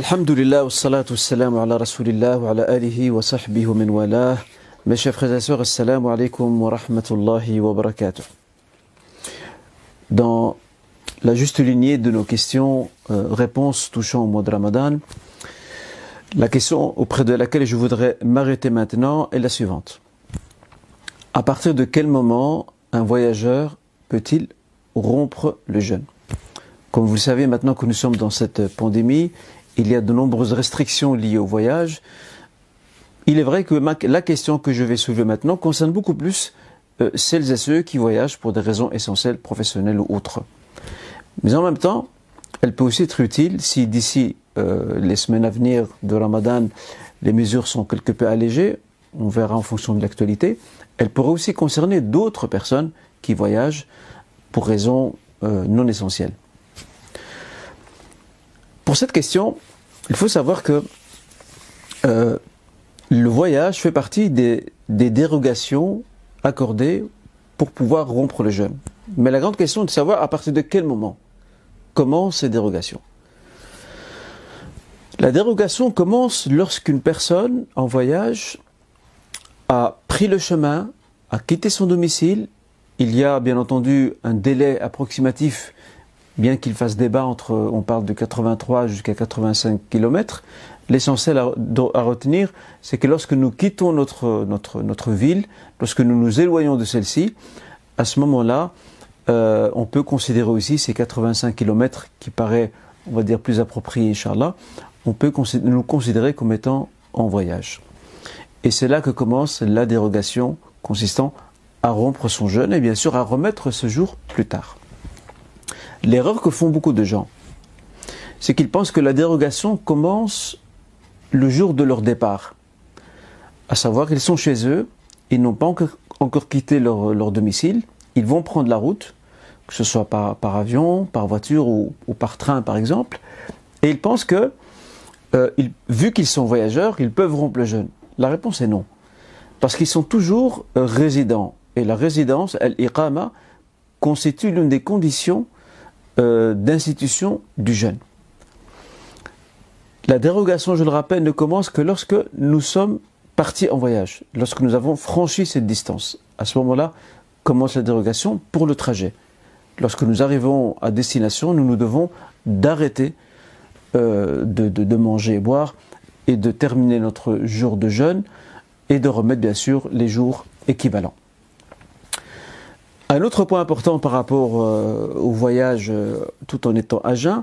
Alhamdulillah, wa salatu salam ala rasulillah wa ala alihi wa sahbihi wa min walah. Mes chers frères et sœurs, assalamu wa rahmatullahi wa barakatuh. Dans la juste lignée de nos questions, euh, réponses touchant au mois de Ramadan, la question auprès de laquelle je voudrais m'arrêter maintenant est la suivante. À partir de quel moment un voyageur peut-il rompre le jeûne? Comme vous le savez, maintenant que nous sommes dans cette pandémie, il y a de nombreuses restrictions liées au voyage. Il est vrai que la question que je vais soulever maintenant concerne beaucoup plus euh, celles et ceux qui voyagent pour des raisons essentielles, professionnelles ou autres. Mais en même temps, elle peut aussi être utile si d'ici euh, les semaines à venir de Ramadan, les mesures sont quelque peu allégées, on verra en fonction de l'actualité. Elle pourrait aussi concerner d'autres personnes qui voyagent pour raisons euh, non essentielles. Pour cette question, il faut savoir que euh, le voyage fait partie des, dérogations accordées pour pouvoir rompre le jeûne. Mais la grande question est de savoir à partir de quel moment commencent ces dérogations. La dérogation commence lorsqu'une personne en voyage a pris le chemin, a quitté son domicile. Il y a bien entendu un délai approximatif bien qu'il fasse débat entre, on parle de 83 jusqu'à 85 km, l'essentiel à, retenir, c'est que lorsque nous quittons notre, ville, lorsque nous nous éloignons de celle-ci, à ce moment-là, euh, on peut considérer aussi ces 85 km qui paraît, on va dire, plus approprié, Inch'Allah, on peut nous considérer comme étant en voyage. Et c'est là que commence la dérogation consistant à rompre son jeûne et bien sûr à remettre ce jour plus tard. L'erreur que font beaucoup de gens, c'est qu'ils pensent que la dérogation commence le jour de leur départ. À savoir qu'ils sont chez eux, ils n'ont pas encore, quitté leur, domicile, ils vont prendre la route, que ce soit par, avion, par voiture ou, par train par exemple, et ils pensent que, euh, vu qu'ils sont voyageurs, ils peuvent rompre le jeûne. La réponse est non. Parce qu'ils sont toujours résidents. Et la résidence, l'iqama, constitue l'une des conditions euh, d'institution du jeûne. La dérogation, je le rappelle, ne commence que lorsque nous sommes partis en voyage, lorsque nous avons franchi cette distance. À ce moment-là, commence la dérogation pour le trajet. Lorsque nous arrivons à destination, nous nous devons d'arrêter euh, de, de, manger et boire et de terminer notre jour de jeûne et de remettre bien sûr les jours équivalents. Un autre point important par rapport euh, au voyage euh, tout en étant à jeun,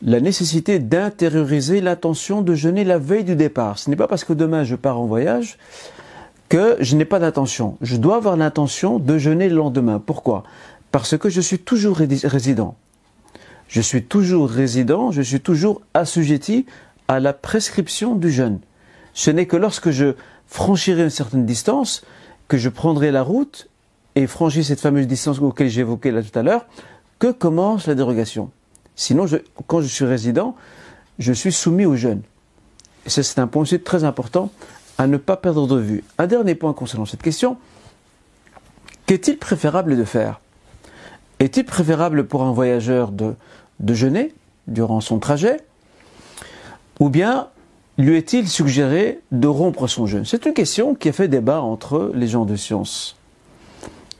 la nécessité d'intérioriser l'intention de jeûner la veille du départ. Ce n'est pas parce que demain je pars en voyage que je n'ai pas d'intention. Je dois avoir l'intention de jeûner le lendemain. Pourquoi? Parce que je suis toujours résident. Je suis toujours résident, je suis toujours assujetti à la prescription du jeûne. Ce n'est que lorsque je franchirai une certaine distance que je prendrai la route et franchir cette fameuse distance auquel j'évoquais là tout à l'heure, que commence la dérogation? Sinon, quand je suis résident, je suis soumis au jeûne. Et ça, c'est un point aussi très important à ne pas perdre de vue. Un dernier point concernant cette question. Qu'est-il préférable de faire? Est-il préférable pour un voyageur de, de jeûner durant son trajet? Ou bien lui est-il suggéré de rompre son jeûne? C'est une question qui a fait débat entre les gens de science.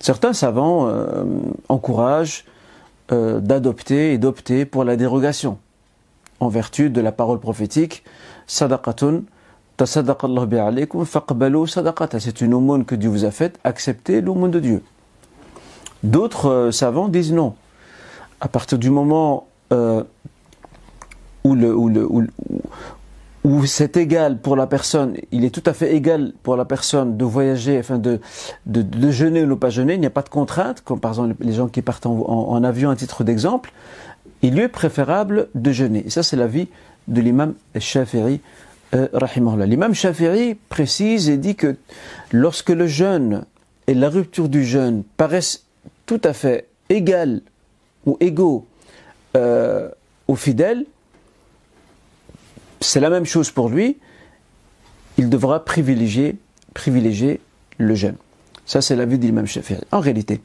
Certains savants euh, encouragent euh, d'adopter et d'opter pour la dérogation, en vertu de la parole prophétique Sadaqatun c'est une aumône que Dieu vous a faite, acceptez l'aumône de Dieu. D'autres euh, savants disent non. À partir du moment où, le, c'est égal pour la personne, il est tout à fait égal pour la personne de voyager, enfin de, de, de jeûner ou ne pas jeûner, il n'y a pas de contrainte, comme par exemple les gens qui partent en, avion à titre d'exemple, il lui est préférable de jeûner. Et ça, c'est l'avis de l'imam Shafiri, euh, L'imam Shafiri précise et dit que lorsque le jeûne et la rupture du jeûne paraissent tout à fait égales ou égaux euh, aux fidèles, c'est la même chose pour lui, il devra privilégier, le jeûne. Ça, c'est l'avis de l'imam Shafi'i. En réalité,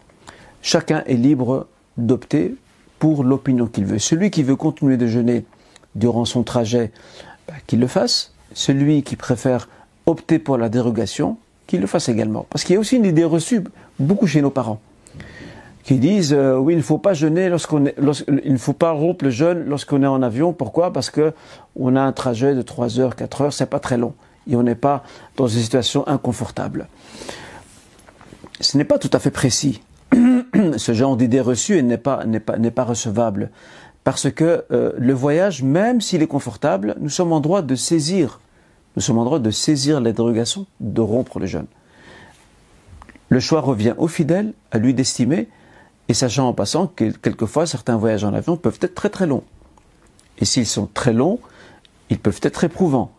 chacun est libre d'opter pour l'opinion qu'il veut. Celui qui veut continuer de jeûner durant son trajet, bah, qu'il le fasse. Celui qui préfère opter pour la dérogation, qu'il le fasse également. Parce qu'il y a aussi une idée reçue beaucoup chez nos parents qui disent euh, oui il ne faut pas jeûner lorsqu'on il ne faut pas rompre le jeûne lorsqu'on est en avion. Pourquoi? Parce que on a un trajet de 3 heures, 4 heures, c'est pas très long et on n'est pas dans une situation inconfortable. Ce n'est pas tout à fait précis. Ce genre d'idée reçue n'est pas, n'est pas, n'est pas recevable. Parce que euh, le voyage, même s'il est confortable, nous sommes en droit de saisir, nous sommes en droit de saisir la dérogation, de rompre le jeûne. Le choix revient au fidèle, à lui d'estimer, et sachant en passant que quelquefois certains voyages en avion peuvent être très très longs. Et s'ils sont très longs, ils peuvent être éprouvants.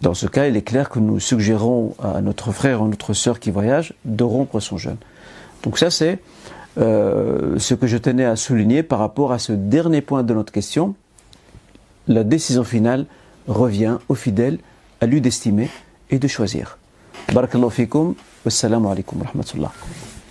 Dans ce cas, il est clair que nous suggérons à notre frère ou notre sœur qui voyage de rompre son jeûne. Donc ça, c'est euh, ce que je tenais à souligner par rapport à ce dernier point de notre question. La décision finale revient au fidèle, à lui d'estimer et de choisir. Barakallahu fikum. Wassalamu alaikum wa rahmatullah.